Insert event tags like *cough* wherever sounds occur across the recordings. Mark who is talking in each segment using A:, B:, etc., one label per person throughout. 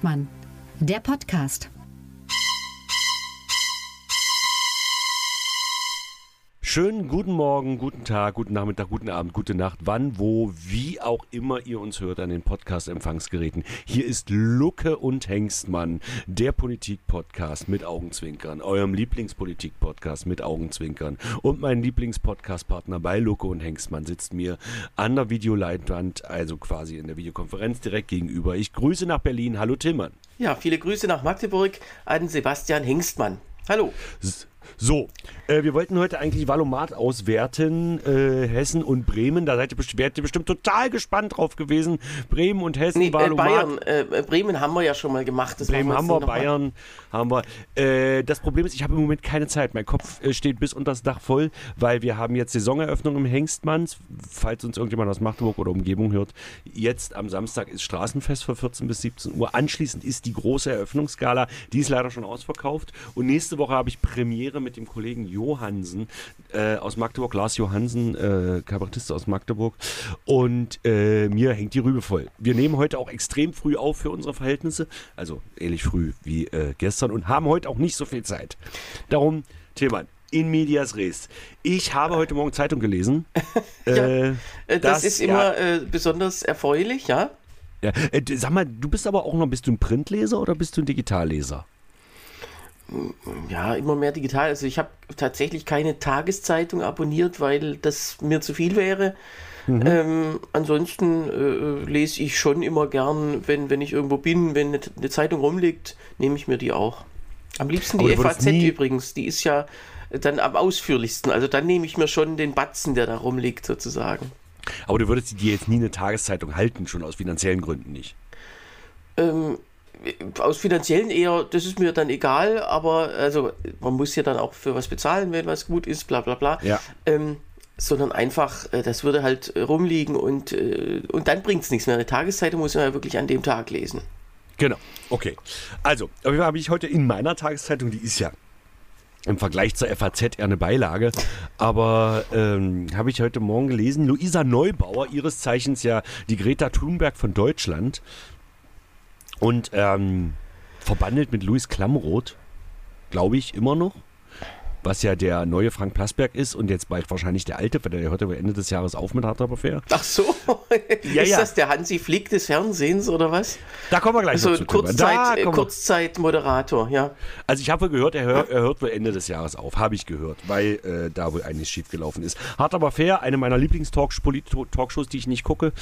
A: Hengstmann, der Podcast.
B: Schönen guten Morgen, guten Tag, guten Nachmittag, guten Abend, gute Nacht, wann, wo, wie auch immer ihr uns hört an den Podcast-Empfangsgeräten. Hier ist Lucke und Hengstmann, der Politik-Podcast mit Augenzwinkern, eurem Lieblingspolitik-Podcast mit Augenzwinkern. Und mein Lieblings-Podcast-Partner bei Lucke und Hengstmann sitzt mir an der Videoleinwand, also quasi in der Videokonferenz direkt gegenüber. Ich grüße nach Berlin. Hallo Tillmann.
C: Ja, viele Grüße nach Magdeburg an Sebastian Hengstmann. Hallo.
B: S so, äh, wir wollten heute eigentlich Valomat auswerten, äh, Hessen und Bremen. Da seid ihr, wärt ihr bestimmt total gespannt drauf gewesen. Bremen und Hessen,
C: Nee, äh,
B: Valomat.
C: Bayern, äh, Bremen haben wir ja schon mal gemacht. Das
B: Bremen haben
C: wir
B: Bayern haben wir. Äh, das Problem ist, ich habe im Moment keine Zeit. Mein Kopf äh, steht bis unter das Dach voll, weil wir haben jetzt Saisoneröffnung im Hengstmanns. Falls uns irgendjemand aus Magdeburg oder Umgebung hört, jetzt am Samstag ist Straßenfest von 14 bis 17 Uhr. Anschließend ist die große Eröffnungsgala. Die ist leider schon ausverkauft. Und nächste Woche habe ich Premiere mit dem Kollegen Johansen äh, aus Magdeburg, Lars Johansen, äh, Kabarettist aus Magdeburg. Und äh, mir hängt die Rübe voll. Wir nehmen heute auch extrem früh auf für unsere Verhältnisse, also ähnlich früh wie äh, gestern und haben heute auch nicht so viel Zeit. Darum, Tillmann, in medias res. Ich habe heute Morgen Zeitung gelesen. *laughs*
C: Ja,
B: äh,
C: Äh, das,
B: das-
C: ist
B: ja.
C: immer äh, besonders erfreulich, ja?
B: ja, sag mal, du bist aber auch noch, bist du ein Printleser oder bist du ein Digitalleser?
C: Ja, immer mehr digital. Also ich habe tatsächlich keine Tageszeitung abonniert, weil das mir zu viel wäre.
B: Mhm.
C: Ähm, ansonsten äh, lese ich schon immer gern, wenn, wenn ich irgendwo bin, wenn eine, eine Zeitung rumliegt, nehme ich mir die auch. Am liebsten die FAZ übrigens, die ist ja dann am ausführlichsten. Also dann nehme ich mir schon den Batzen, der da rumliegt, sozusagen.
B: Aber du würdest dir jetzt nie eine Tageszeitung halten, schon aus finanziellen Gründen nicht.
C: Ähm, aus finanziellen eher, das ist mir dann egal, aber also man muss ja dann auch für was bezahlen, wenn was gut ist, bla bla bla.
B: Ja.
C: Ähm, sondern einfach, äh, das würde halt äh, rumliegen und, äh, und dann bringt es nichts mehr. Eine Tageszeitung muss man ja wirklich an dem Tag lesen.
B: Genau, okay. Also, auf jeden Fall habe ich heute in meiner Tageszeitung, die ist ja im Vergleich zur FAZ eher eine Beilage, aber ähm, habe ich heute Morgen gelesen, Luisa Neubauer, ihres Zeichens ja die Greta Thunberg von Deutschland und ähm, verbandelt mit Louis Klamroth, glaube ich, immer noch. Was ja der neue Frank Plasberg ist und jetzt bald wahrscheinlich der alte, weil der hört aber Ende des Jahres auf mit Hard Aber Fair.
C: Ach so, *laughs*
B: Ja,
C: ist
B: ja.
C: das der Hansi Flick des Fernsehens oder was?
B: Da kommen wir gleich
C: Also
B: noch
C: ein
B: zu. Tillmann. Da
C: Kurzzeit, äh, Kurzzeitmoderator, ja.
B: Also ich habe gehört, er, hör, er hört wohl Ende des Jahres auf, habe ich gehört, weil äh, da wohl einiges schiefgelaufen ist. Hart aber fair, eine meiner Lieblings-Talkshows, die ich nicht gucke,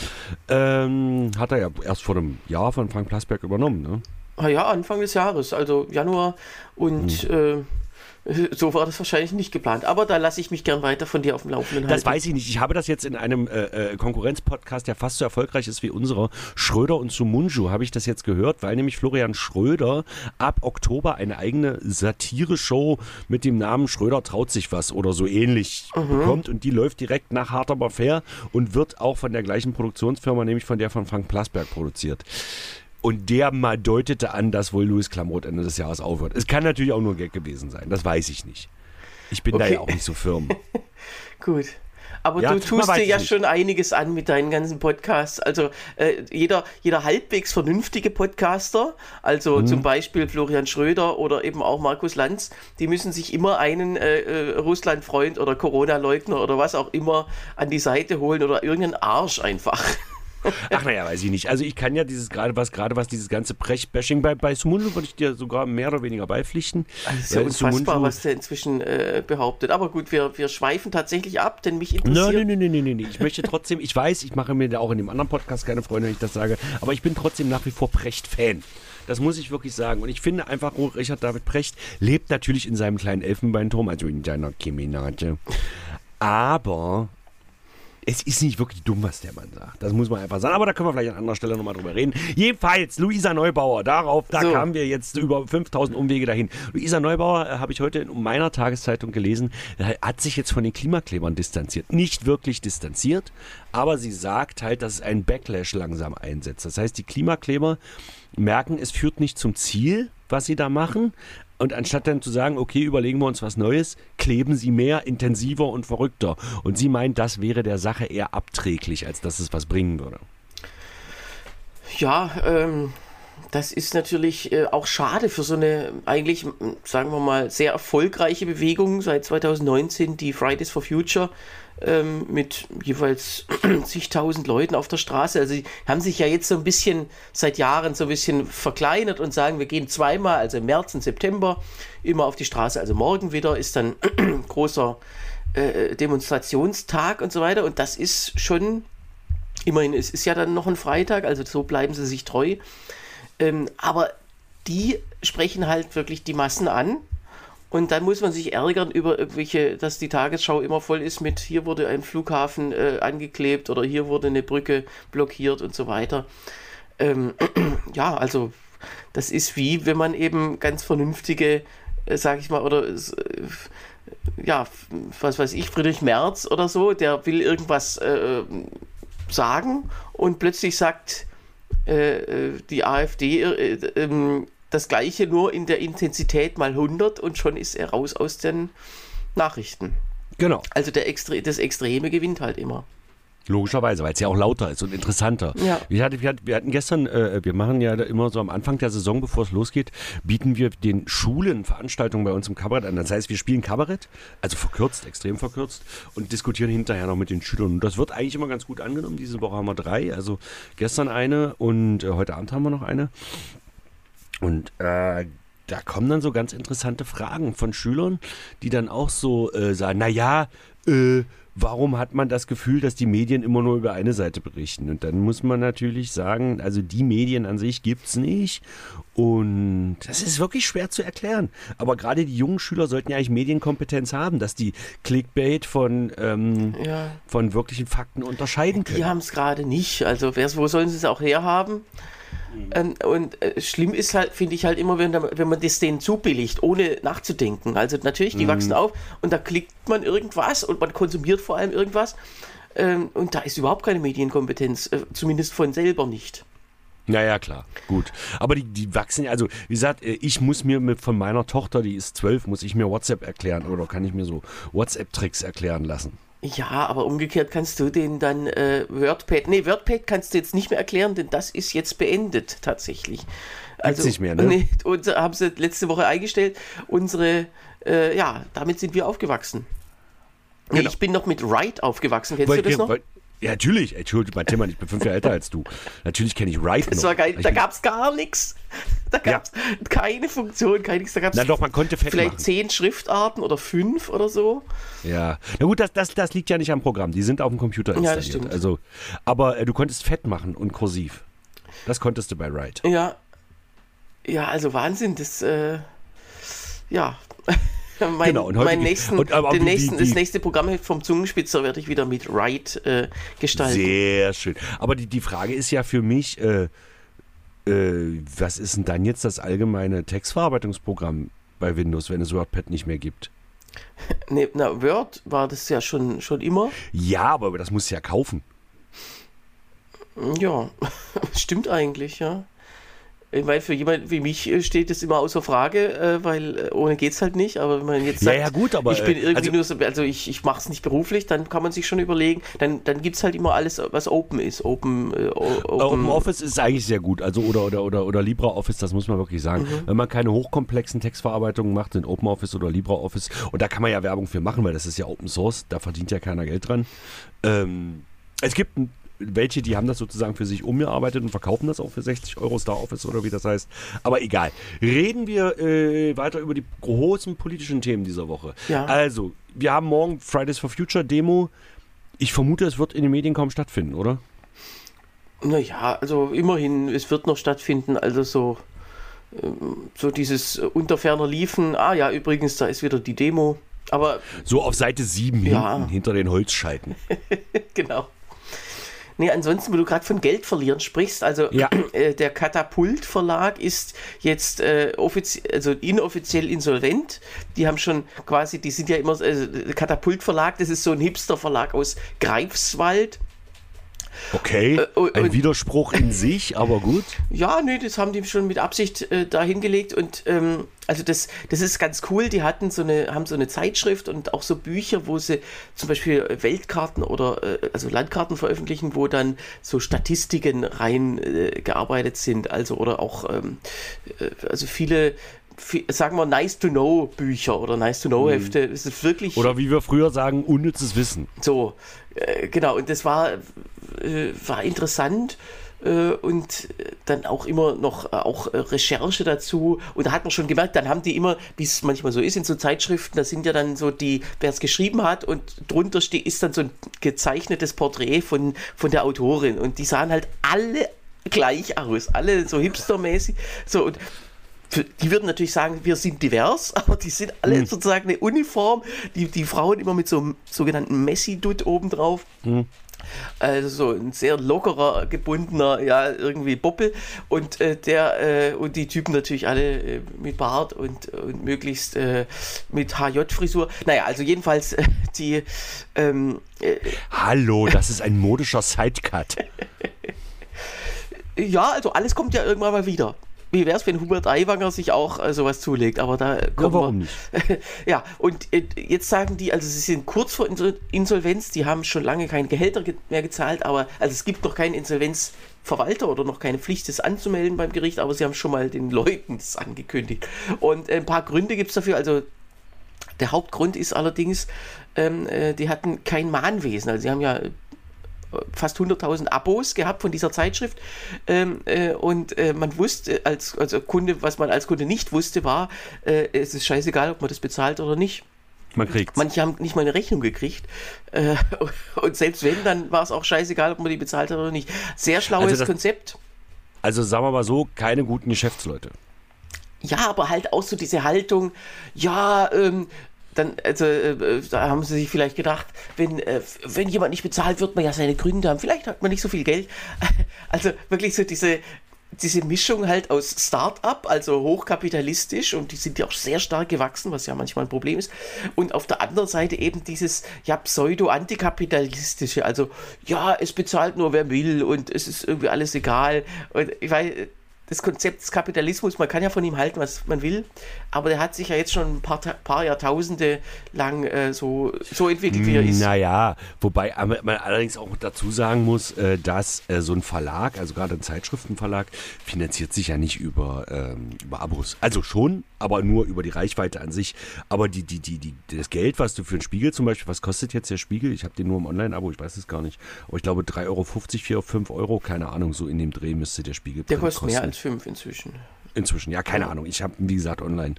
B: ähm, hat er ja erst vor einem Jahr von Frank Plasberg übernommen. Ne?
C: Ah ja, Anfang des Jahres, also Januar und
B: Hm.
C: äh, so war das wahrscheinlich nicht geplant. Aber da lasse ich mich gern weiter von dir auf dem Laufenden halten.
B: Das weiß ich nicht. Ich habe das jetzt in einem äh, äh, Konkurrenzpodcast, der fast so erfolgreich ist wie unserer, Schröder und Sumunju, habe ich das jetzt gehört, weil nämlich Florian Schröder ab Oktober eine eigene Satire-Show mit dem Namen Schröder traut sich was oder so ähnlich bekommt und die läuft direkt nach Hart aber fair und wird auch von der gleichen Produktionsfirma, nämlich von der von Frank Plasberg produziert. Und der mal deutete an, dass wohl Louis Klamroth Ende des Jahres aufhört. Es kann natürlich auch nur ein Gag gewesen sein, das weiß ich nicht. Ich bin da
C: Okay.
B: ja auch nicht so firm. *laughs*
C: Gut. Aber
B: Ja,
C: du tust dir ja
B: nicht.
C: schon einiges an mit deinen ganzen Podcasts. Also äh, jeder, jeder halbwegs vernünftige Podcaster, also
B: Mhm.
C: zum Beispiel Florian Schröder oder eben auch Markus Lanz, die müssen sich immer einen äh, äh, Russland-Freund oder Corona-Leugner oder was auch immer an die Seite holen oder irgendeinen Arsch einfach. *laughs*
B: Ach naja, weiß ich nicht. Also ich kann ja dieses gerade was, gerade was dieses ganze Brech-Bashing bei, bei Sumunju würde ich dir sogar mehr oder weniger beipflichten.
C: Das ist ja unfassbar,
B: Sumunju-
C: was der inzwischen äh, behauptet. Aber gut, wir, wir schweifen tatsächlich ab, denn mich
B: Nein,
C: interessiert.
B: nein, nein, nein, nein, nein. Ich möchte trotzdem, ich weiß, ich mache mir da auch in dem anderen Podcast keine Freunde, wenn ich das sage, aber ich bin trotzdem nach wie vor Precht-Fan. Das muss ich wirklich sagen. Und ich finde einfach, oh, Richard David Precht lebt natürlich in seinem kleinen Elfenbeinturm, also in seiner Kemenate. Aber es ist nicht wirklich dumm, was der Mann sagt. Das muss man einfach sagen. Aber da können wir vielleicht an anderer Stelle nochmal drüber reden. Jedenfalls, Luisa Neubauer, darauf, da
C: So.
B: kamen wir jetzt über 5000 Umwege dahin. Luisa Neubauer, äh, habe ich heute in meiner Tageszeitung gelesen, äh, hat sich jetzt von den Klimaklebern distanziert. Nicht wirklich distanziert, aber sie sagt halt, dass es einen Backlash langsam einsetzt. Das heißt, die Klimakleber merken, es führt nicht zum Ziel, was sie da machen. Und anstatt dann zu sagen, okay, überlegen wir uns was Neues, kleben sie mehr, intensiver und verrückter. Und sie meint, das wäre der Sache eher abträglich, als dass es was bringen würde.
C: Ja, ähm, das ist natürlich äh, auch schade für so eine eigentlich, sagen wir mal, sehr erfolgreiche Bewegung seit 2019, die Fridays for Future ähm, mit jeweils *clears throat* zigtausend Leuten auf der Straße. Also sie haben sich ja jetzt so ein bisschen seit Jahren so ein bisschen verkleinert und sagen, wir gehen zweimal, also im März und September, immer auf die Straße. Also morgen wieder ist dann *clears throat* großer äh, Demonstrationstag und so weiter. Und das ist schon, immerhin, es ist ja dann noch ein Freitag, also so bleiben sie sich treu. Ähm, aber die sprechen halt wirklich die Massen an und dann muss man sich ärgern über irgendwelche, dass die Tagesschau immer voll ist mit, hier wurde ein Flughafen äh, angeklebt oder hier wurde eine Brücke blockiert und so weiter. Ähm, *clears throat* ja, also das ist wie, wenn man eben ganz vernünftige, äh, sag ich mal, oder äh, ja, was weiß ich, Friedrich Merz oder so, der will irgendwas äh, sagen und plötzlich sagt äh, äh, die AfD, ähm, das gleiche nur in der Intensität mal 100 und schon ist er raus aus den Nachrichten.
B: Genau.
C: Also der Extre das Extreme gewinnt halt immer.
B: Logischerweise, weil es ja auch lauter ist und interessanter.
C: Ja.
B: Wir, hatten, wir, hatten, wir hatten gestern, äh, wir machen ja immer so am Anfang der Saison, bevor es losgeht, bieten wir den Schulen Veranstaltungen bei uns im Kabarett an. Das heißt, wir spielen Kabarett, also verkürzt, extrem verkürzt und diskutieren hinterher noch mit den Schülern. Und das wird eigentlich immer ganz gut angenommen. Diese Woche haben wir drei, also gestern eine und äh, heute Abend haben wir noch eine. Und äh, da kommen dann so ganz interessante Fragen von Schülern, die dann auch so äh, sagen, naja, äh, warum hat man das Gefühl, dass die Medien immer nur über eine Seite berichten? Und dann muss man natürlich sagen, also die Medien an sich gibt es nicht. Und das ist wirklich schwer zu erklären. Aber gerade die jungen Schüler sollten ja eigentlich Medienkompetenz haben, dass die Clickbait von, ähm, ja. von wirklichen Fakten unterscheiden können.
C: Die haben es gerade nicht. Also wo sollen sie es auch herhaben? Ähm, und äh, schlimm ist halt, finde ich halt immer, wenn, wenn man das denen zubilligt, ohne nachzudenken. Also natürlich, die mhm. wachsen auf und da klickt man irgendwas und man konsumiert vor allem irgendwas. Ähm, und da ist überhaupt keine Medienkompetenz, äh, zumindest von selber nicht.
B: Naja, klar, gut. Aber die, die wachsen, also wie gesagt, äh, ich muss mir mit, von meiner Tochter, die ist zwölf, muss ich mir WhatsApp erklären oder kann ich mir so WhatsApp-Tricks erklären lassen.
C: Ja, aber umgekehrt kannst du den dann äh, WordPad, nee, WordPad kannst du jetzt nicht mehr erklären, denn das ist jetzt beendet tatsächlich.
B: Also, nicht mehr, ne? Nee, *laughs*
C: und haben sie letzte Woche eingestellt. Unsere, äh, ja, damit sind wir aufgewachsen. Nee, genau. ich bin noch mit Write aufgewachsen. Kennst weil, du das noch? Weil,
B: ja, natürlich. Entschuldigung, mein Thema, ich bin fünf Jahre älter als du. Natürlich kenne ich Write
C: Das war geil. Da gab es gar nichts. Da gab es ja. keine Funktion, kein nichts. Da gab es
B: doch, man konnte fett
C: vielleicht
B: machen.
C: zehn Schriftarten oder fünf oder so.
B: Ja. Na gut, das, das, das liegt ja nicht am Programm. Die sind auf dem Computer installiert. Ja, das stimmt. Also, aber äh, du konntest fett machen und kursiv. Das konntest du bei Write.
C: Ja. Ja, also Wahnsinn. Das, äh, ja. *laughs* *laughs* mein, genau, und mein nächsten, und, den nächsten, die, die, das nächste Programm vom Zungenspitzer werde ich wieder mit Write äh, gestalten.
B: Sehr schön. Aber die, die Frage ist ja für mich, äh, äh, was ist denn dann jetzt das allgemeine Textverarbeitungsprogramm bei Windows, wenn es WordPad nicht mehr gibt? *laughs*
C: Nee, na, Word war das ja schon, schon immer.
B: Ja, aber das musst du ja kaufen.
C: Ja, *laughs* stimmt eigentlich, ja. Ich meine, für jemand wie mich äh, steht das immer außer Frage, äh, weil äh, ohne geht es halt nicht. Aber wenn man jetzt
B: sagt, ja, ja, gut, aber,
C: ich bin irgendwie also, nur so, also ich, ich mache es nicht beruflich, dann kann man sich schon überlegen, dann, dann gibt es halt immer alles, was Open ist. Open,
B: äh, Open, Open, Office ist eigentlich sehr gut, also oder, oder, oder, oder LibreOffice, das muss man wirklich sagen. Mhm. Wenn man keine hochkomplexen Textverarbeitungen macht, in OpenOffice oder LibreOffice, und da kann man ja Werbung für machen, weil das ist ja Open Source, da verdient ja keiner Geld dran. Ähm, es gibt ein welche, die haben das sozusagen für sich umgearbeitet und verkaufen das auch für 60 Euro Star Office oder wie das heißt. Aber egal. Reden wir äh, weiter über die großen politischen Themen dieser Woche. Ja. Also, wir haben morgen Fridays for Future Demo. Ich vermute, es wird in den Medien kaum stattfinden, oder?
C: Naja, also immerhin, es wird noch stattfinden. Also so, ähm, so dieses unter ferner Liefen. Ah ja, übrigens, da ist wieder die Demo. Aber
B: so auf Seite 7 ja. hinten, hinter den Holzscheiten. *laughs*
C: genau. Nee, ansonsten, wo du gerade von Geld verlieren sprichst, also ja. *clears throat* äh, der Katapult Verlag ist jetzt äh, also inoffiziell insolvent. Die haben schon quasi, die sind ja immer, äh, Katapult Verlag, das ist so ein Hipster Verlag aus Greifswald.
B: Okay,
C: Äh,
B: ein Widerspruch in sich, aber gut.
C: Ja, nee, das haben die schon mit Absicht äh, da hingelegt und ähm, also das, das ist ganz cool. Die hatten so eine, haben so eine Zeitschrift und auch so Bücher, wo sie zum Beispiel Weltkarten oder äh, also Landkarten veröffentlichen, wo dann so Statistiken rein äh, gearbeitet sind. Also oder auch ähm, äh, also viele, vi- sagen wir nice to know Bücher oder nice to know Hefte. Es ist wirklich
B: Oder wie wir früher sagen, unnützes Wissen.
C: so, äh, genau, und das war, äh, war interessant äh, und dann auch immer noch äh, auch äh, Recherche dazu. Und da hat man schon gemerkt, dann haben die immer, wie es manchmal so ist in so Zeitschriften, da sind ja dann so die, wer es geschrieben hat und drunter steht, ist dann so ein gezeichnetes Porträt von, von der Autorin. Und die sahen halt alle gleich aus, alle so hipstermäßig. So, und die würden natürlich sagen, wir sind divers, *laughs* aber die sind alle sozusagen eine Uniform. Die, die Frauen immer mit so einem sogenannten Messi-Dutt obendrauf. Also so ein sehr lockerer, gebundener, ja, irgendwie Boppel. Und äh, der, äh, und die Typen natürlich alle äh, mit Bart und, und möglichst äh, mit HJ-Frisur. Naja, also jedenfalls äh, die ähm, äh,
B: Hallo, das ist ein modischer Sidecut. *laughs*
C: ja, also alles kommt ja irgendwann mal wieder. Wie wäre es, wenn Hubert Aiwanger sich auch äh, sowas zulegt? Aber da kommen
B: warum
C: wir. *laughs* ja, und äh, jetzt sagen die, also sie sind kurz vor Insol- Insolvenz, die haben schon lange keine Gehälter ge mehr gezahlt, aber also es gibt noch keinen Insolvenzverwalter oder noch keine Pflicht, das anzumelden beim Gericht, aber sie haben schon mal den Leuten das angekündigt. Und äh, ein paar Gründe gibt es dafür. Also der Hauptgrund ist allerdings, ähm, äh, die hatten kein Mahnwesen. Also sie haben ja fast 100.000 Abos gehabt von dieser Zeitschrift ähm, äh, und äh, man wusste als also Kunde, was man als Kunde nicht wusste, war, äh, es ist scheißegal, ob man das bezahlt oder nicht.
B: Man kriegt's.
C: Manche haben nicht mal eine Rechnung gekriegt äh, *laughs* und selbst wenn, dann war es auch scheißegal, ob man die bezahlt hat oder nicht. Sehr schlaues
B: Also das-
C: Konzept.
B: Also sagen wir mal so, keine guten Geschäftsleute.
C: Ja, aber halt auch so diese Haltung, ja, ähm, dann, also, äh, da haben sie sich vielleicht gedacht, wenn, äh, wenn jemand nicht bezahlt, wird man ja seine Gründe haben. Vielleicht hat man nicht so viel Geld. *laughs* Also wirklich so diese, diese Mischung halt aus Start-up, also hochkapitalistisch und die sind ja auch sehr stark gewachsen, was ja manchmal ein Problem ist. Und auf der anderen Seite eben dieses, ja, pseudo-antikapitalistische, also, ja, es bezahlt nur wer will und es ist irgendwie alles egal. Und ich weiß, das Konzept des Kapitalismus, man kann ja von ihm halten, was man will, aber der hat sich ja jetzt schon ein paar, paar Jahrtausende lang äh, so, so entwickelt, wie er ist.
B: Naja, wobei man allerdings auch dazu sagen muss, äh, dass äh, so ein Verlag, also gerade ein Zeitschriftenverlag, finanziert sich ja nicht über, ähm, über Abos. Also schon, aber nur über die Reichweite an sich. Aber die, die, die, die, das Geld, was du für einen Spiegel zum Beispiel, was kostet jetzt der Spiegel? Ich habe den nur im Online-Abo, ich weiß es gar nicht. Aber ich glaube 3,50 Euro, 4, 5 Euro, keine Ahnung, so in dem Dreh müsste der Spiegel
C: Der kostet mehr als fünf inzwischen.
B: Inzwischen, ja, keine Ahnung. Ich habe, wie gesagt, online.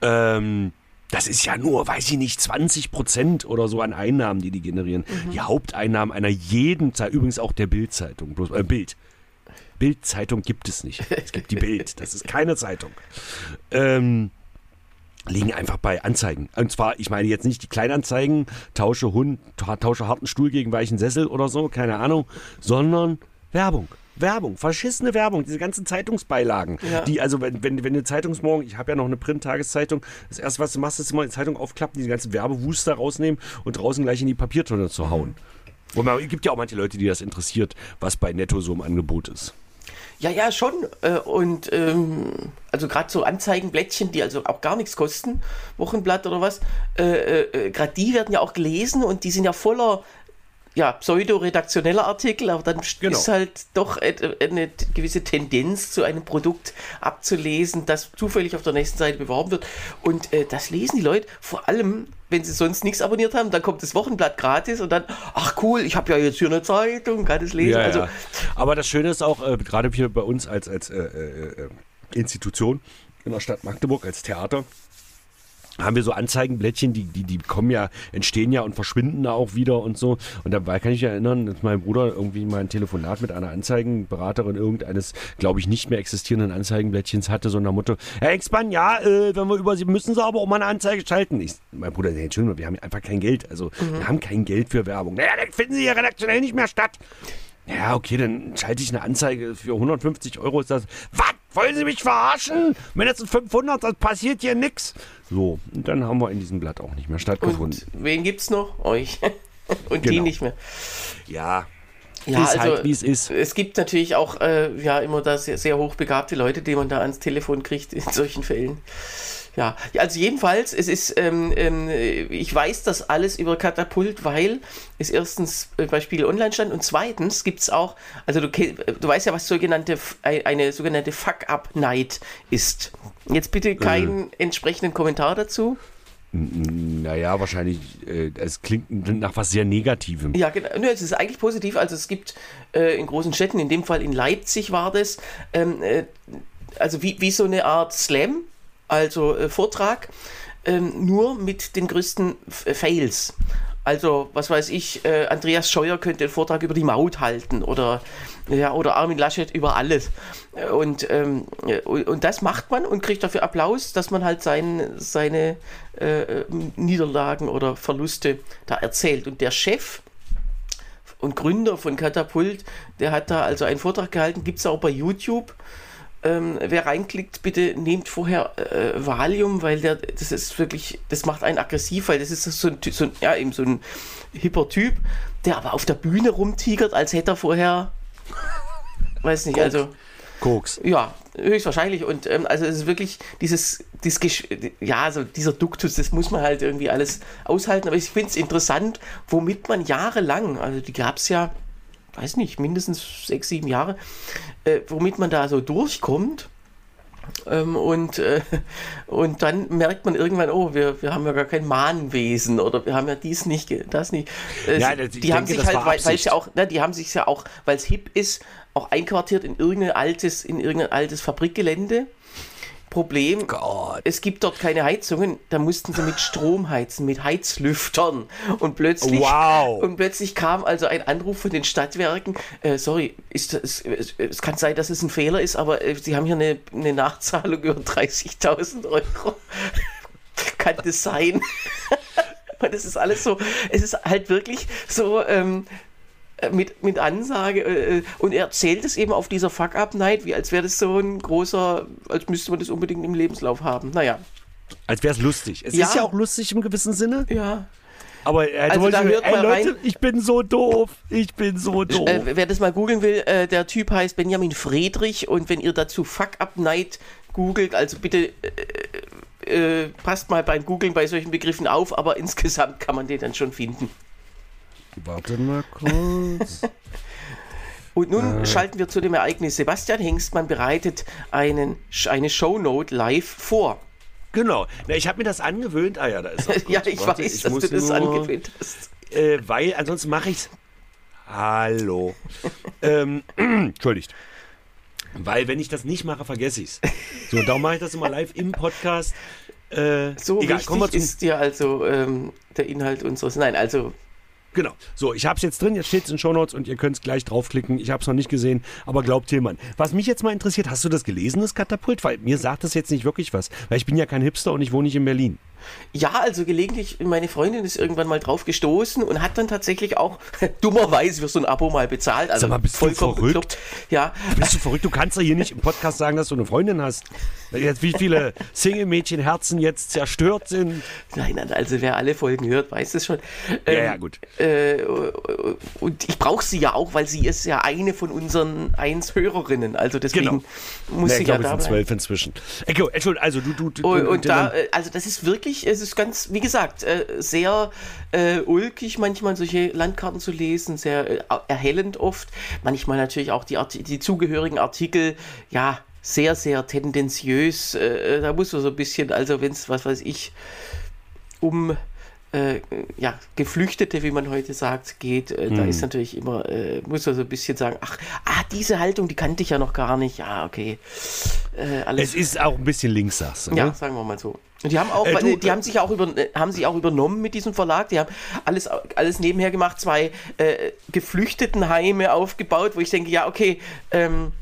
B: Ähm, das ist ja nur, weiß ich nicht, 20 Prozent oder so an Einnahmen, die die generieren. Die Haupteinnahmen einer jeden Zeit, übrigens auch der Bild-Zeitung, bloß äh, Bild. Bild-Zeitung gibt es nicht. Es gibt die Bild. Das ist keine Zeitung. Ähm, liegen einfach bei Anzeigen. Und zwar, ich meine jetzt nicht die Kleinanzeigen, tausche Hund, ta- tausche harten Stuhl gegen weichen Sessel oder so, keine Ahnung, sondern Werbung. Werbung, verschissene Werbung, diese ganzen Zeitungsbeilagen,
C: Ja.
B: die, also wenn, wenn, wenn du Zeitungsmorgen, ich habe ja noch eine Print-Tageszeitung, das erste, was du machst, ist immer die Zeitung aufklappen, diese ganzen Werbewuster rausnehmen und draußen gleich in die Papiertonne zu hauen. Und man, es gibt ja auch manche Leute, die das interessiert, was bei Netto so im Angebot ist.
C: Ja, ja, schon. Äh, und ähm, also gerade so Anzeigenblättchen, die also auch gar nichts kosten, Wochenblatt oder was, äh, äh, gerade die werden ja auch gelesen und die sind ja voller ja, pseudo-redaktioneller Artikel, aber dann
B: Genau.
C: ist halt doch eine gewisse Tendenz zu einem Produkt abzulesen, das zufällig auf der nächsten Seite beworben wird. Und äh, das lesen die Leute vor allem, wenn sie sonst nichts abonniert haben, dann kommt das Wochenblatt gratis und dann, ach cool, ich habe ja jetzt hier eine Zeitung, kann es lesen.
B: Ja,
C: also,
B: ja. Aber das Schöne ist auch, äh, gerade hier bei uns als, als äh, äh, äh, Institution in der Stadt Magdeburg, als Theater, haben wir so Anzeigenblättchen, die, die, die kommen ja, entstehen ja und verschwinden da auch wieder und so. Und dabei kann ich mich erinnern, dass mein Bruder irgendwie mal ein Telefonat mit einer Anzeigenberaterin irgendeines, glaube ich, nicht mehr existierenden Anzeigenblättchens hatte, so nach Motto, Herr Expann, ja, äh, wenn wir über Sie, müssen Sie aber auch mal eine Anzeige schalten. Ich, mein Bruder, nee, Entschuldigung, wir haben einfach kein Geld. Also, wir haben kein Geld für Werbung. Naja, dann finden Sie hier redaktionell nicht mehr statt. Ja, okay, dann schalte ich eine Anzeige für 150 Euro. Ist das. Was? Wollen Sie mich verarschen? Das sind 500, dann passiert hier nichts. So, und dann haben wir in diesem Blatt auch nicht mehr stattgefunden.
C: Und wen gibt's noch? Euch. *laughs* Und die
B: Genau.
C: nicht mehr.
B: Ja.
C: Ja,
B: ist
C: also
B: halt, wie es ist.
C: es gibt natürlich auch äh, ja immer da sehr, sehr hochbegabte Leute, die man da ans Telefon kriegt in solchen Fällen. Ja, also jedenfalls, es ist, ähm, ähm, ich weiß das alles über Katapult, weil es erstens äh, bei Spiegel Online stand und zweitens gibt es auch, also du, du weißt ja, was sogenannte, eine sogenannte Fuck-Up-Night ist. Jetzt bitte keinen entsprechenden Kommentar dazu.
B: Naja, wahrscheinlich, äh, es klingt nach was sehr Negativem.
C: Ja, genau. Nö, es ist eigentlich positiv. Also es gibt äh, in großen Städten, in dem Fall in Leipzig war das, ähm, äh, also wie, wie so eine Art Slam, also äh, Vortrag, ähm, nur mit den größten F Fails. Also, was weiß ich, äh, Andreas Scheuer könnte einen Vortrag über die Maut halten oder, ja, oder Armin Laschet über alles. Äh, Und, ähm, äh, und, und das macht man und kriegt dafür Applaus, dass man halt sein, seine äh, Niederlagen oder Verluste da erzählt. Und der Chef und Gründer von Katapult, der hat da also einen Vortrag gehalten, gibt es auch bei YouTube. Ähm, wer reinklickt, bitte nehmt vorher äh, Valium, weil der, das ist wirklich, das macht einen aggressiv, weil das ist so ein, so ein, ja, eben so ein hipper Typ, der aber auf der Bühne rumtigert, als hätte er vorher, *laughs* weiß nicht, also,
B: Koks.
C: ja, höchstwahrscheinlich. Und ähm, also es ist wirklich dieses, dieses Gesch- ja, also dieser Duktus, das muss man halt irgendwie alles aushalten. Aber ich finde es interessant, womit man jahrelang, also die gab es ja, weiß nicht, mindestens sechs, sieben Jahre, äh, womit man da so durchkommt. Ähm, und, äh, und dann merkt man irgendwann, oh, wir, wir haben ja gar kein Mahnwesen oder wir haben ja dies nicht, das nicht. Äh,
B: Ja, das-
C: die haben
B: denke,
C: sich
B: das
C: halt, weil, weil ja auch, ne, die haben sich ja auch, weil es hip ist, auch einquartiert in irgendein altes, in irgendein altes Fabrikgelände. Problem,
B: Gott.
C: es gibt dort keine Heizungen, da mussten sie mit Strom heizen, mit Heizlüftern. Und plötzlich,
B: Wow.
C: und plötzlich kam also ein Anruf von den Stadtwerken, äh, sorry, ist das, es, es kann sein, dass es ein Fehler ist, aber äh, sie haben hier eine, eine Nachzahlung über 30.000 Euro. *laughs* kann das sein? *laughs* Es ist alles so, es ist halt wirklich so, ähm, äh, mit, mit Ansage äh, und er erzählt es eben auf dieser Fuck-Up-Night, wie als wäre das so ein großer, als müsste man das unbedingt im Lebenslauf haben. Naja,
B: Als wäre es lustig. Es
C: Ja.
B: ist ja auch lustig im gewissen Sinne.
C: ja.
B: Aber er
C: Also
B: wollte
C: da
B: mir,
C: hört
B: ey
C: mal
B: Leute,
C: rein.
B: ich bin so doof. Ich bin so doof.
C: Äh, wer das mal googeln will, äh, der Typ heißt Benjamin Friedrich und wenn ihr dazu Fuck-Up-Night googelt, also bitte äh, äh, passt mal beim Googlen bei solchen Begriffen auf, aber insgesamt kann man den dann schon finden.
B: Warte mal kurz. *laughs*
C: Und nun schalten wir zu dem Ereignis. Sebastian Hengstmann bereitet einen, eine Shownote live vor.
B: genau. Na, ich habe mir das angewöhnt. Ah ja, da ist *laughs*
C: ja, ich
B: warte,
C: weiß,
B: ich
C: dass
B: muss
C: du das
B: nur-
C: angewöhnt hast.
B: Äh, weil ansonsten mache ich's. Hallo. *laughs* ähm, *clears throat* entschuldigt. Weil wenn ich das nicht mache, vergesse ich's. So, darum mache ich das immer live im Podcast. Äh,
C: So
B: egal,
C: wichtig
B: zum,
C: ist dir also ähm, der Inhalt unseres. Nein, also
B: Genau. So, ich habe es jetzt drin, jetzt steht es in Shownotes und ihr könnt es gleich draufklicken. Ich habe es noch nicht gesehen, aber glaubt Tillmann. Was mich jetzt mal interessiert, hast du das gelesen, das Katapult? Weil mir sagt das jetzt nicht wirklich was. Weil ich bin ja kein Hipster und ich wohne nicht in Berlin.
C: Ja, also gelegentlich, meine Freundin ist irgendwann mal drauf gestoßen und hat dann tatsächlich auch *laughs* dummerweise für so ein Abo mal bezahlt. Also
B: Sag mal, bist du
C: vollkommen
B: verrückt?
C: bekloppt. Ja,
B: Bist du verrückt? Du kannst doch hier nicht im Podcast sagen, dass du eine Freundin hast. Jetzt wie viele *laughs* Single-Mädchen-Herzen jetzt zerstört sind.
C: nein, nein, also wer alle Folgen hört, weiß es schon.
B: Ja,
C: Ähm,
B: ja, gut.
C: Äh, und ich brauche sie ja auch, weil sie ist ja eine von unseren eins Hörerinnen. Also deswegen
B: Genau.
C: muss
B: Nee,
C: sie
B: ich
C: ja
B: glaube, es
C: da
B: sind zwölf inzwischen. Entschuldigung, also du, du, du
C: Und,
B: du-
C: und da, äh, also das ist wirklich, es ist ganz, wie gesagt, äh, sehr äh, ulkig manchmal solche Landkarten zu lesen, sehr äh, erhellend oft. Manchmal natürlich auch die, Arti die zugehörigen Artikel, ja, sehr, sehr tendenziös. Äh, da muss man so ein bisschen, also wenn es, was weiß ich, um äh, ja, Geflüchtete, wie man heute sagt, geht, äh, da
B: Hm.
C: ist natürlich immer, äh, muss man so ein bisschen sagen, ach, ah, diese Haltung, die kannte ich ja noch gar nicht. Ja, okay. Äh,
B: es ist auch ein bisschen links, sagst du.
C: ja,
B: Ne?
C: sagen wir mal so. Und die haben auch,
B: Äh, du,
C: die haben sich ja auch über, äh, haben sich auch übernommen mit diesem Verlag. Die haben alles, alles nebenher gemacht, zwei äh, Geflüchtetenheime aufgebaut, wo ich denke, ja, okay, ähm,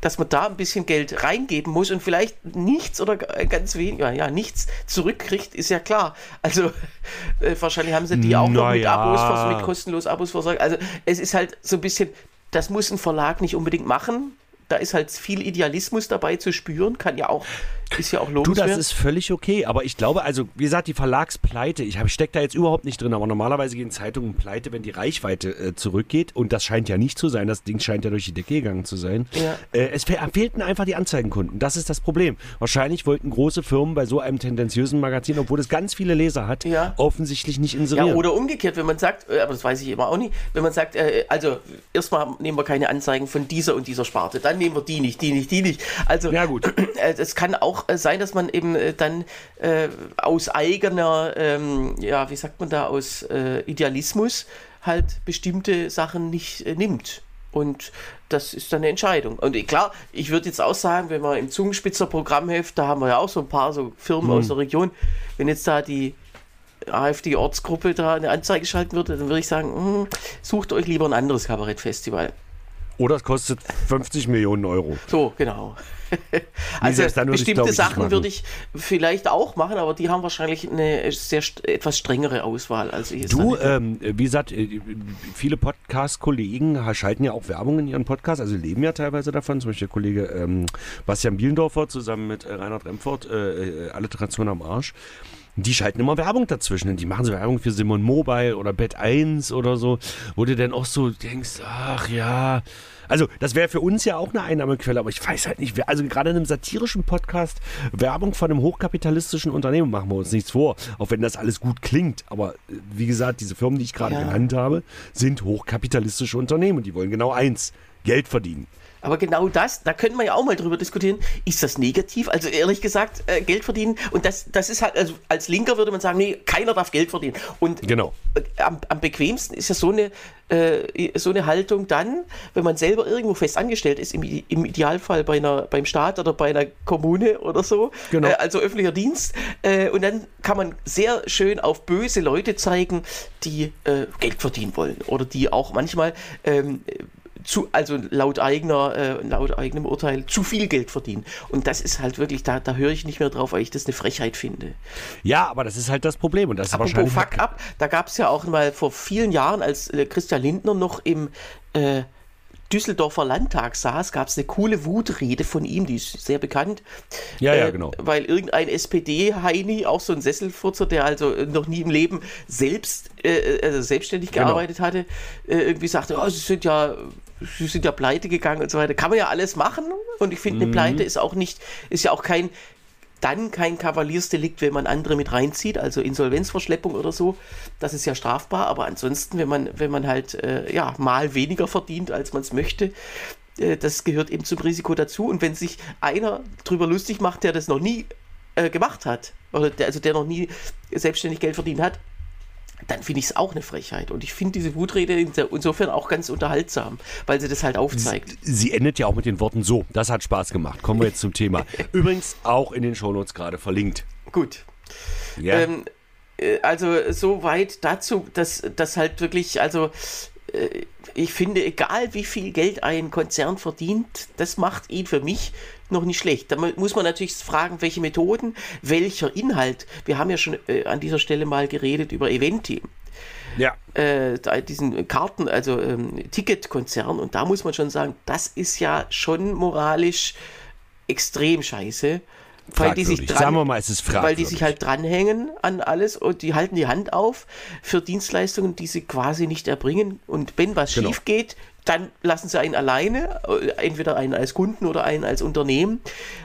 C: dass man da ein bisschen Geld reingeben muss und vielleicht nichts oder g- ganz wenig, ja, ja, nichts zurückkriegt, ist ja klar. Also *laughs* äh, wahrscheinlich haben sie die auch noch mit
B: Naja.
C: Abos, vers- mit kostenlos Abos versorgt. Also es ist halt so ein bisschen, das muss ein Verlag nicht unbedingt machen. Da ist halt viel Idealismus dabei zu spüren, kann ja auch Ist ja auch
B: Du,
C: lobenswert.
B: das ist völlig okay, aber ich glaube, also wie gesagt, die Verlagspleite, ich stecke da jetzt überhaupt nicht drin, aber normalerweise gehen Zeitungen pleite, wenn die Reichweite äh, zurückgeht und das scheint ja nicht zu sein, das Ding scheint ja durch die Decke gegangen zu sein.
C: Ja.
B: Äh, es fe fehlten einfach die Anzeigenkunden, das ist das Problem. Wahrscheinlich wollten große Firmen bei so einem tendenziösen Magazin, obwohl es ganz viele Leser hat,
C: Ja.
B: offensichtlich nicht
C: Ja,
B: inserieren.
C: oder umgekehrt, wenn man sagt, äh, aber das weiß ich immer auch nicht, wenn man sagt, äh, also erstmal nehmen wir keine Anzeigen von dieser und dieser Sparte, dann nehmen wir die nicht, die nicht, die nicht. Also
B: Ja, gut.
C: äh, es kann auch äh, sein, dass man eben äh, dann äh, aus eigener, ähm, ja, wie sagt man da, aus äh, Idealismus halt bestimmte Sachen nicht äh, nimmt. Und das ist dann eine Entscheidung. Und äh, klar, ich würde jetzt auch sagen, wenn wir im Zungenspitzer Programmheft, da haben wir ja auch so ein paar so Firmen aus der Region, wenn jetzt da die AfD-Ortsgruppe da eine Anzeige schalten würde, dann würde ich sagen, hm, sucht euch lieber ein anderes Kabarettfestival.
B: Oder es kostet 50 Millionen Euro.
C: So, genau. also
B: ich,
C: bestimmte
B: ich,
C: Sachen
B: machen.
C: würde ich vielleicht auch machen, aber die haben wahrscheinlich eine sehr etwas strengere Auswahl als ich
B: Du, ähm, wie gesagt, äh, viele Podcast-Kollegen ha- schalten ja auch Werbung in ihren Podcast, also leben ja teilweise davon. Zum Beispiel der Kollege ähm, Bastian Bielendorfer zusammen mit äh, Reinhard Remford, äh, äh, Alliteration am Arsch. Die schalten immer Werbung dazwischen. Die machen so Werbung für Simon Mobile oder Bet 1 oder so, wo du dann auch so denkst, ach ja. Also, das wäre für uns ja auch eine Einnahmequelle, aber ich weiß halt nicht, also gerade in einem satirischen Podcast Werbung von einem hochkapitalistischen Unternehmen machen wir uns nichts vor, auch wenn das alles gut klingt. Aber äh, wie gesagt, diese Firmen, die ich gerade
C: Ja.
B: genannt habe, sind hochkapitalistische Unternehmen und die wollen genau eins: Geld verdienen.
C: Aber genau das, da können wir ja auch mal drüber diskutieren. Ist das negativ? Also ehrlich gesagt, äh, Geld verdienen. Und das, das ist halt, also als Linker würde man sagen, nee, keiner darf Geld verdienen. Und
B: Genau.
C: äh, am, am bequemsten ist ja so eine, äh, so eine Haltung dann, wenn man selber irgendwo fest angestellt ist, im, im Idealfall bei einer, beim Staat oder bei einer Kommune oder so,
B: Genau.
C: äh, also öffentlicher Dienst. Äh, und dann kann man sehr schön auf böse Leute zeigen, die äh, Geld verdienen wollen oder die auch manchmal ähm, zu, also laut eigener, äh, laut eigenem Urteil zu viel Geld verdienen. Und das ist halt wirklich, da, da höre ich nicht mehr drauf, weil ich das eine Frechheit finde.
B: Ja, aber das ist halt das Problem und das ist
C: Apropos
B: wahrscheinlich.
C: Fuck up, da gab es ja auch mal vor vielen Jahren, als äh, Christian Lindner noch im äh, Düsseldorfer Landtag saß, gab es eine coole Wutrede von ihm, die ist sehr bekannt.
B: Ja, ja,
C: Äh,
B: genau.
C: Weil irgendein SPD-Heini, auch so ein Sesselfurzer, der also äh, noch nie im Leben selbst, äh, also selbstständig
B: Genau.
C: gearbeitet hatte, äh, irgendwie sagte, oh, sie sind ja sie sind ja pleite gegangen und so weiter. Kann man ja alles machen. Und ich finde,
B: Mhm.
C: eine Pleite ist auch nicht, ist ja auch kein, dann kein Kavaliersdelikt, wenn man andere mit reinzieht, also Insolvenzverschleppung oder so. Das ist ja strafbar. Aber ansonsten, wenn man, wenn man halt äh, ja, mal weniger verdient, als man es möchte, äh, das gehört eben zum Risiko dazu. Und wenn sich einer drüber lustig macht, der das noch nie äh, gemacht hat, oder der, also der noch nie selbstständig Geld verdient hat, dann finde ich es auch eine Frechheit. Und ich finde diese Wutrede inso- insofern auch ganz unterhaltsam, weil sie das halt aufzeigt.
B: Sie endet ja auch mit den Worten so. Das hat Spaß gemacht. Kommen wir jetzt zum Thema. *laughs* Übrigens auch in den Shownotes gerade verlinkt.
C: Gut.
B: Ja.
C: Ähm, äh, also so weit dazu, dass das halt wirklich, also ich finde, egal wie viel Geld ein Konzern verdient, das macht ihn für mich noch nicht schlecht. Da mu- muss man natürlich fragen, welche Methoden, welcher Inhalt. Wir haben ja schon äh, an dieser Stelle mal geredet über Eventi
B: ja.
C: äh, diesen Karten, also ähm, Ticketkonzern. Und da muss man schon sagen, das ist ja schon moralisch extrem scheiße. Weil die sich
B: Fragwürdig.
C: dran,
B: Sagen wir mal, es ist
C: weil die sich
B: fragwürdig.
C: halt dranhängen an alles und die halten die Hand auf für Dienstleistungen, die sie quasi nicht erbringen. Und wenn was
B: Genau.
C: schief geht, dann lassen sie einen alleine, äh, entweder einen als Kunden oder einen als Unternehmen.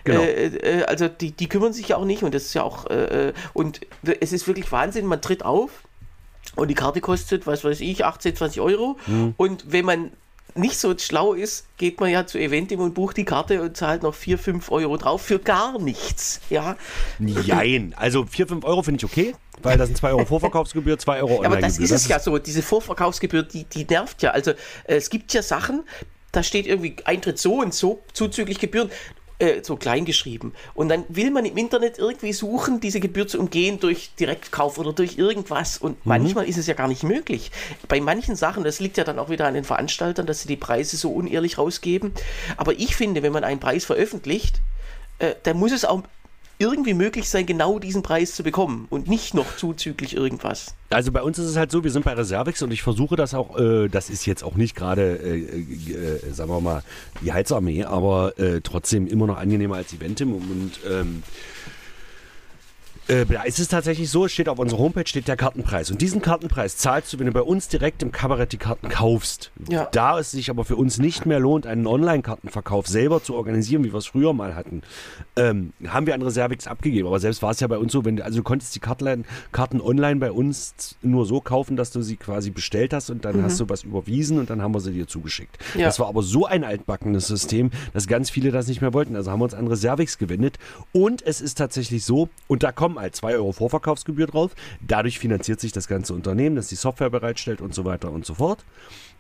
B: Genau.
C: Äh, äh, also die, die kümmern sich ja auch nicht und das ist ja auch, äh, äh, und es ist wirklich Wahnsinn, man tritt auf und die Karte kostet, was weiß ich, 18, 20 Euro.
B: Mhm.
C: Und wenn man nicht so schlau ist, geht man ja zu Eventim und bucht die Karte und zahlt noch 4, 5 Euro drauf für gar nichts. Ja,
B: Jein. Also 4, 5 Euro finde ich okay, weil das sind 2 Euro *laughs* Vorverkaufsgebühr, 2 Euro
C: Ja, aber das ist es ja so. Diese Vorverkaufsgebühr, die, die nervt ja. Also äh, es gibt ja Sachen, da steht irgendwie Eintritt so und so, zuzüglich Gebühren. Äh, So klein geschrieben. Und dann will man im Internet irgendwie suchen, diese Gebühr zu umgehen durch Direktkauf oder durch irgendwas. Und manchmal ist es ja gar nicht möglich. Bei manchen Sachen, das liegt ja dann auch wieder an den Veranstaltern, dass sie die Preise so unehrlich rausgeben. Aber ich finde, wenn man einen Preis veröffentlicht, äh, dann muss es auch irgendwie möglich sein, genau diesen Preis zu bekommen und nicht noch zuzüglich irgendwas.
B: Also bei uns ist es halt so, wir sind bei Reservix und ich versuche das auch, äh, das ist jetzt auch nicht gerade, äh, äh, sagen wir mal, die Heizarmee, aber äh, trotzdem immer noch angenehmer als Eventim und ähm, äh, da ist es tatsächlich so, es steht auf unserer Homepage steht der Kartenpreis. Und diesen Kartenpreis zahlst du, wenn du bei uns direkt im Kabarett die Karten kaufst.
C: Ja.
B: Da es sich aber für uns nicht mehr lohnt, einen Online-Kartenverkauf selber zu organisieren, wie wir es früher mal hatten, ähm, haben wir an Reservix abgegeben. Aber selbst war es ja bei uns so, wenn du, also du konntest die Karten, Karten online bei uns nur so kaufen, dass du sie quasi bestellt hast und dann hast du was überwiesen und dann haben wir sie dir zugeschickt.
C: Ja.
B: Das war aber so ein altbackenes System, dass ganz viele das nicht mehr wollten. Also haben wir uns an Reservix gewendet. Und es ist tatsächlich so, und da kommen halt 2 Euro Vorverkaufsgebühr drauf. Dadurch finanziert sich das ganze Unternehmen, das die Software bereitstellt und so weiter und so fort.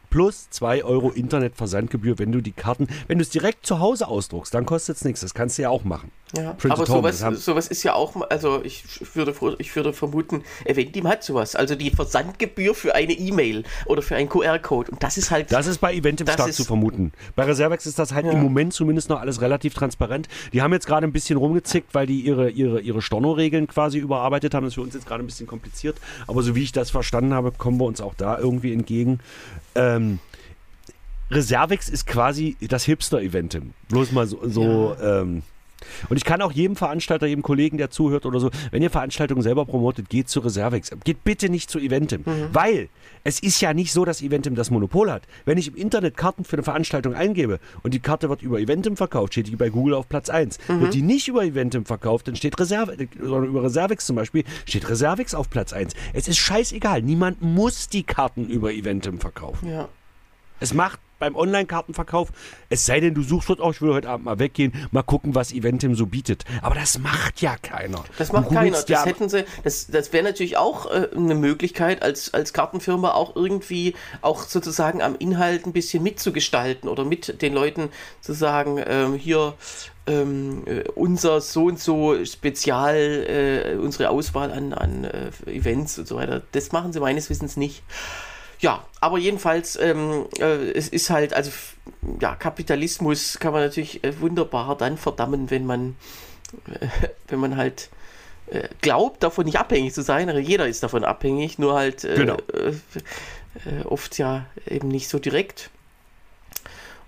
B: Plus 2 Euro Internetversandgebühr, wenn du die Karten, wenn du es direkt zu Hause ausdruckst, dann kostet es nichts. Das kannst du ja auch machen.
C: Ja,
B: Printed
C: aber sowas, sowas ist ja auch, also ich würde, ich würde vermuten, Eventim hat sowas. Also die Versandgebühr für eine E-Mail oder für einen QR-Code. Und das ist halt.
B: Das ist bei Eventim stark
C: ist-
B: zu vermuten. Bei Reservex ist das halt
C: Ja.
B: im Moment zumindest noch alles relativ transparent. Die haben jetzt gerade ein bisschen rumgezickt, weil die ihre, ihre, ihre Storno-Regeln quasi überarbeitet haben. Das ist für uns jetzt gerade ein bisschen kompliziert. Aber so wie ich das verstanden habe, kommen wir uns auch da irgendwie entgegen. Ähm, Reservex ist quasi das Hipster-Eventim. Bloß mal so. so ähm, und ich kann auch jedem Veranstalter, jedem Kollegen, der zuhört oder so, wenn ihr Veranstaltungen selber promotet, geht zu Reservex. Geht bitte nicht zu Eventim. Weil es ist ja nicht so, dass Eventim das Monopol hat. Wenn ich im Internet Karten für eine Veranstaltung eingebe und die Karte wird über Eventim verkauft, steht die bei Google auf Platz 1. Wird die nicht über Eventim verkauft, dann steht Reserve, sondern über Reservex zum Beispiel, steht Reservex auf Platz 1. Es ist scheißegal. Niemand muss die Karten über Eventim verkaufen.
C: ja.
B: Es macht beim Online-Kartenverkauf, es sei denn, du suchst dort, oh, ich will heute Abend mal weggehen, mal gucken, was Eventim so bietet. Aber das macht ja keiner.
C: Das
B: Du
C: macht keiner. Das
B: ja-
C: hätten sie, das, das wäre natürlich auch äh, eine Möglichkeit, als, als Kartenfirma auch irgendwie auch sozusagen am Inhalt ein bisschen mitzugestalten oder mit den Leuten zu sagen, ähm, hier ähm, äh, unser so und so Spezial, äh, unsere Auswahl an, an äh, Events und so weiter. Das machen sie meines Wissens nicht. Ja, aber jedenfalls, ähm, äh, es ist halt, also ja, Kapitalismus kann man natürlich äh, wunderbar dann verdammen, wenn man, äh, wenn man halt äh, glaubt, davon nicht abhängig zu sein. Also jeder ist davon abhängig, nur halt äh,
B: Genau.
C: oft ja eben nicht so direkt.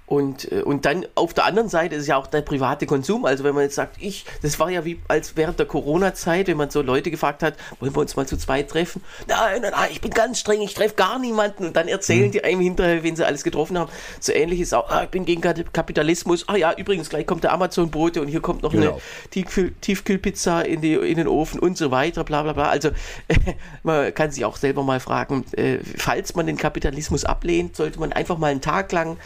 C: Und, äh, und dann auf der anderen Seite ist ja auch der private Konsum. Also wenn man jetzt sagt, ich, das war ja wie als während der Corona-Zeit, wenn man so Leute gefragt hat, wollen wir uns mal zu zweit treffen? Nein, nein, nein, ich bin ganz streng, ich treffe gar niemanden. Und dann erzählen die einem hinterher, wen sie alles getroffen haben. So ähnlich ist auch, ah, ich bin gegen Kap- Kapitalismus. Ah ja, übrigens, gleich kommt der Amazon-Bote und hier kommt noch
B: Genau.
C: eine Tiefkühl Tiefkühlpizza in, die, in den Ofen und so weiter, bla bla bla. Also *laughs* man kann sich auch selber mal fragen, äh, falls man den Kapitalismus ablehnt, sollte man einfach mal einen Tag lang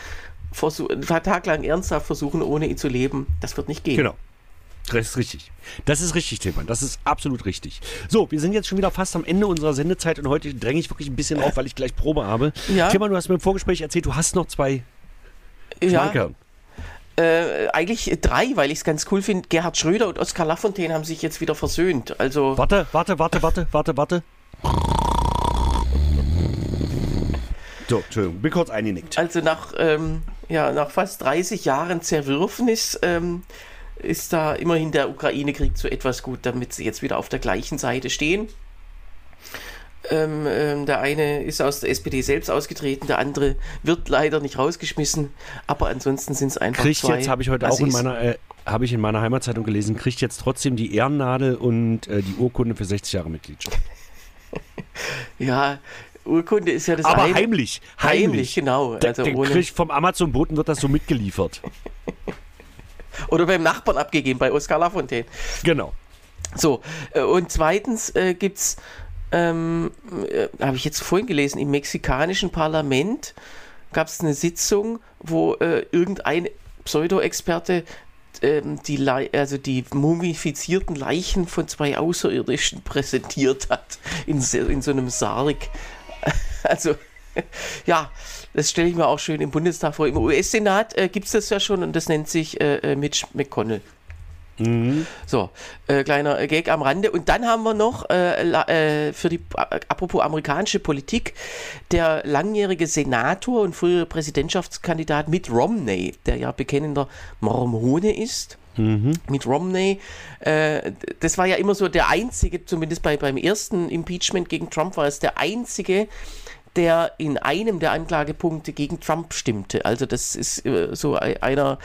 C: versuch, einen Tag lang ernsthaft versuchen, ohne ihn zu leben. Das wird nicht gehen.
B: Genau. Das ist richtig. Das ist richtig, Tilman. Das ist absolut richtig. So, wir sind jetzt schon wieder fast am Ende unserer Sendezeit und heute dränge ich wirklich ein bisschen auf, weil ich gleich Probe habe.
C: Ja.
B: Tilman, du hast mir im Vorgespräch erzählt, du hast noch zwei
C: Ja,
B: Schmankerl.
C: äh, eigentlich drei, weil ich es ganz cool finde. Gerhard Schröder und Oskar Lafontaine haben sich jetzt wieder versöhnt. Also
B: Warte, warte, warte, warte, warte, warte. So, Entschuldigung, bin kurz eingenickt.
C: Also nach, ähm, ja, nach fast 30 Jahren Zerwürfnis ähm, ist da immerhin der Ukraine-Krieg zu etwas gut, damit sie jetzt wieder auf der gleichen Seite stehen. Ähm, ähm, der eine ist aus der SPD selbst ausgetreten, der andere wird leider nicht rausgeschmissen, aber ansonsten sind es einfach
B: Kriegt
C: zwei
B: jetzt, habe ich heute auch in
C: Assis.
B: meiner, äh, habe ich in meiner Heimatzeitung gelesen, kriegt jetzt trotzdem die Ehrennadel und äh, die Urkunde für 60 Jahre Mitgliedschaft. *laughs*
C: Ja, Urkunde ist ja das
B: Aber
C: eine.
B: heimlich,
C: Heimlich,
B: heimlich.
C: genau.
B: Der,
C: Also ohne,
B: vom Amazon-Boten wird das so mitgeliefert. *laughs*
C: oder beim Nachbarn abgegeben, bei Oskar Lafontaine.
B: Genau.
C: So, äh, und zweitens äh, gibt es, ähm, äh, habe ich jetzt vorhin gelesen, im mexikanischen Parlament gab es eine Sitzung, wo äh, irgendein Pseudo-Experte ähm, die, also die mumifizierten Leichen von zwei Außerirdischen *laughs* präsentiert hat in, in so einem Sarg. *laughs* Also, ja, das stelle ich mir auch schön im Bundestag vor. Im US-Senat äh, gibt es das ja schon und das nennt sich äh, äh, Mitch McConnell. So, äh, kleiner äh, Gag am Rande. Und dann haben wir noch äh, äh, für die, apropos amerikanische Politik, der langjährige Senator und frühere Präsidentschaftskandidat Mitt Romney, der ja bekennender Mormone ist, mhm. mit Romney. Äh, das war ja immer so der einzige, zumindest bei, beim ersten Impeachment gegen Trump war es der einzige, der in einem der Anklagepunkte gegen Trump stimmte. Also das ist äh, so einer,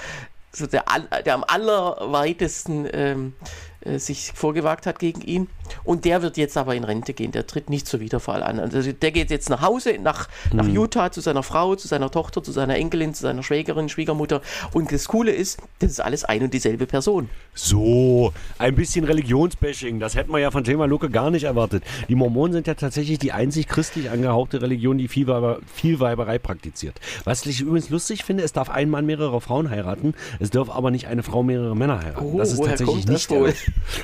C: so der, der am allerweitesten ähm, äh, sich vorgewagt hat gegen ihn. Und der wird jetzt aber in Rente gehen. Der tritt nicht zur Wiederwahl an. Also der geht jetzt nach Hause, nach, nach mhm. Utah zu seiner Frau, zu seiner Tochter, zu seiner Enkelin, zu seiner Schwägerin, Schwiegermutter. Und das Coole ist, das ist alles ein und dieselbe Person.
B: So, ein bisschen Religionsbashing. Das hätten wir ja von Thema Luke gar nicht erwartet. Die Mormonen sind ja tatsächlich die einzig christlich angehauchte Religion, die Vielweiber, Vielweiberei praktiziert. Was ich übrigens lustig finde, es darf ein Mann mehrere Frauen heiraten, es darf aber nicht eine Frau mehrere Männer heiraten.
C: Oh,
B: das ist tatsächlich nicht wohl?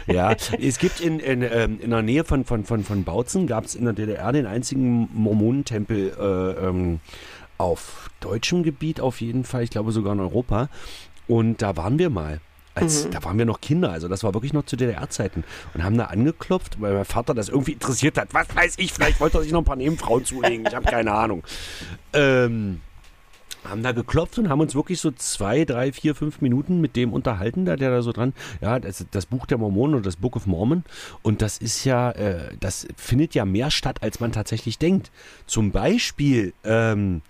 B: Ja, es gibt in, in, ähm, in der Nähe von, von, von, von Bautzen, gab es in der DDR den einzigen Mormonentempel äh, ähm, auf deutschem Gebiet auf jeden Fall, ich glaube sogar in Europa. Und da waren wir mal. Als, mhm. Da waren wir noch Kinder, also das war wirklich noch zu DDR-Zeiten. Und haben da angeklopft, weil mein Vater das irgendwie interessiert hat. Was weiß ich, vielleicht wollte er sich noch ein paar Nebenfrauen zulegen. Ich habe keine Ahnung. Ähm, haben da geklopft und haben uns wirklich so zwei, drei, vier, fünf Minuten mit dem unterhalten, da der da so dran, ja, das, das Buch der Mormonen oder das Book of Mormon. Und das ist ja, äh, das findet ja mehr statt, als man tatsächlich denkt. Zum Beispiel ähm,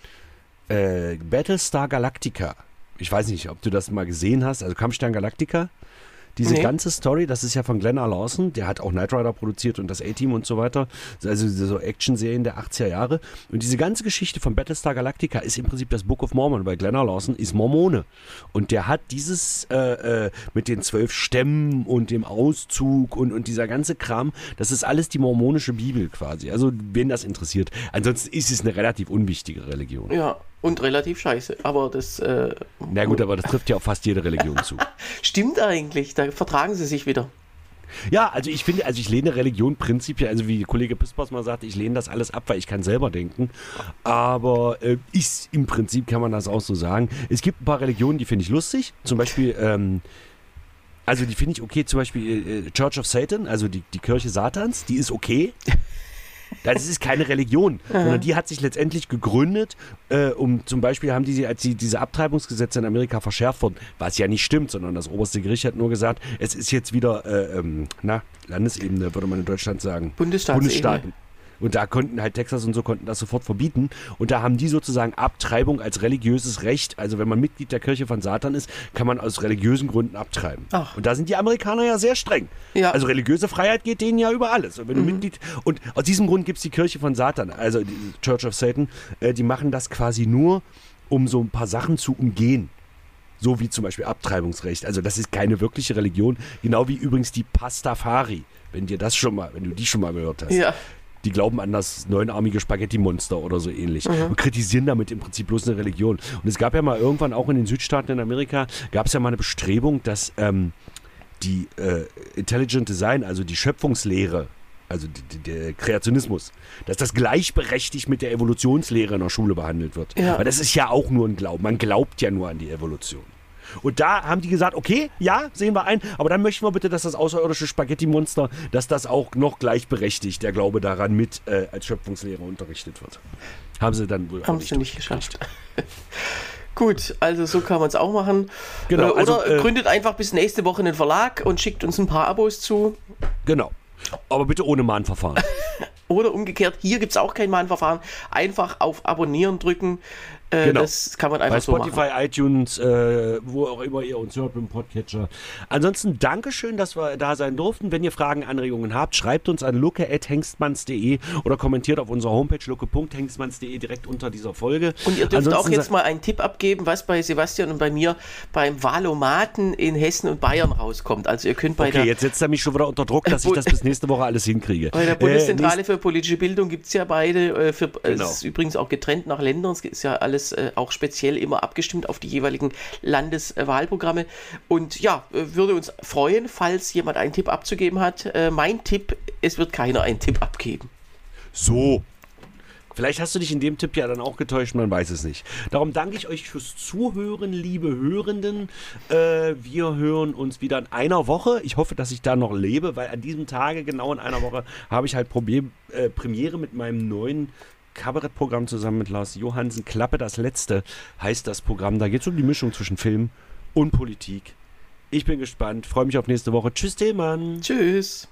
B: äh, Battlestar Galactica. Ich weiß nicht, ob du das mal gesehen hast, also Kampfstern Galactica. Diese nee. ganze Story, das ist ja von Glenn R. Lawson, der hat auch Knight Rider produziert und das A-Team und so weiter, also so Action-Serien der 80er Jahre. Und diese ganze Geschichte von Battlestar Galactica ist im Prinzip das Book of Mormon, weil Glenn R. Lawson ist Mormone. Und der hat dieses äh, äh, mit den zwölf Stämmen und dem Auszug und, und dieser ganze Kram, das ist alles die mormonische Bibel quasi. Also, wen das interessiert. Ansonsten ist es eine relativ unwichtige Religion.
C: Ja, und relativ scheiße. Aber das. Äh,
B: Na gut, aber das trifft ja auf fast jede Religion zu. *laughs*
C: Stimmt eigentlich, da vertragen sie sich wieder.
B: Ja, also ich finde, also ich lehne Religion prinzipiell, also wie Kollege Pispers mal sagte, ich lehne das alles ab, weil ich kann selber denken. Aber äh, ist, im Prinzip kann man das auch so sagen. Es gibt ein paar Religionen, die finde ich lustig. Zum Beispiel, ähm, also die finde ich okay, zum Beispiel äh, Church of Satan, also die, die Kirche Satans, die ist okay. Das ist keine Religion, sondern die hat sich letztendlich gegründet, äh, um zum Beispiel haben die, als die, diese Abtreibungsgesetze in Amerika verschärft wurden, was ja nicht stimmt, sondern das oberste Gericht hat nur gesagt, es ist jetzt wieder, äh, ähm, na, Landesebene, würde man in Deutschland sagen.
C: Bundesstaaten.
B: Und da konnten halt Texas und so konnten das sofort verbieten. Und da haben die sozusagen Abtreibung als religiöses Recht. Also wenn man Mitglied der Kirche von Satan ist, kann man aus religiösen Gründen abtreiben. Ach. Und da sind die Amerikaner ja sehr streng. Ja. Also religiöse Freiheit geht denen ja über alles. Und wenn mhm. du Mitglied und aus diesem Grund gibt es die Kirche von Satan, also die Church of Satan, äh, die machen das quasi nur, um so ein paar Sachen zu umgehen so wie zum Beispiel Abtreibungsrecht. Also das ist keine wirkliche Religion, genau wie übrigens die Pastafari, wenn dir das schon mal, wenn du die schon mal gehört hast. Ja die glauben an das neunarmige Spaghetti-Monster oder so ähnlich mhm. und kritisieren damit im Prinzip bloß eine Religion. Und es gab ja mal irgendwann auch in den Südstaaten in Amerika, gab es ja mal eine Bestrebung, dass ähm, die äh, Intelligent Design, also die Schöpfungslehre, also der Kreationismus, dass das gleichberechtigt mit der Evolutionslehre in der Schule behandelt wird. Ja. Weil das ist ja auch nur ein Glauben. Man glaubt ja nur an die Evolution. Und da haben die gesagt, okay, ja, sehen wir ein, aber dann möchten wir bitte, dass das außerirdische Spaghetti-Monster, dass das auch noch gleichberechtigt, der Glaube daran, mit äh, als Schöpfungslehre unterrichtet wird. Haben sie dann wohl
C: haben auch nicht, nicht geschafft. *laughs* Gut, also so kann man es auch machen.
B: Genau,
C: oder also, äh, gründet einfach bis nächste Woche einen Verlag und schickt uns ein paar Abos zu.
B: Genau. Aber bitte ohne Mahnverfahren. *laughs*
C: oder umgekehrt, hier gibt es auch kein Mahnverfahren. Einfach auf Abonnieren drücken. Äh, genau. Das kann man einfach Bei
B: Spotify,
C: so machen.
B: iTunes, äh, wo auch immer ihr uns hört dem Podcatcher. Ansonsten Dankeschön, dass wir da sein durften. Wenn ihr Fragen, Anregungen habt, schreibt uns an luke.hengstmanns.de oder kommentiert auf unserer Homepage luke.hengstmanns.de direkt unter dieser Folge.
C: Und ihr dürft Ansonsten auch jetzt mal einen Tipp abgeben, was bei Sebastian und bei mir beim Valomaten in Hessen und Bayern rauskommt. Also ihr könnt bei
B: okay, jetzt setzt er mich schon wieder unter Druck, dass *laughs* ich das bis nächste Woche alles hinkriege.
C: Bei der Bundeszentrale äh, für politische Bildung gibt es ja beide. Äh, für, genau. Es ist übrigens auch getrennt nach Ländern. Es ist ja alles alles äh, auch speziell immer abgestimmt auf die jeweiligen Landeswahlprogramme. Und ja, äh, würde uns freuen, falls jemand einen Tipp abzugeben hat. Äh, mein Tipp, es wird keiner einen Tipp abgeben.
B: So, Vielleicht hast du dich in dem Tipp ja dann auch getäuscht, man weiß es nicht. Darum danke ich euch fürs Zuhören, liebe Hörenden. Äh, wir hören uns wieder in einer Woche. Ich hoffe, dass ich da noch lebe, weil an diesem Tage, genau in einer Woche, habe ich halt Problem, äh, Premiere mit meinem neuen Kabarettprogramm zusammen mit Lars Johansen. Klappe das Letzte heißt das Programm. Da geht es um die Mischung zwischen Film und Politik. Ich bin gespannt, freue mich auf nächste Woche. Tschüss, Tillmann.
C: Tschüss.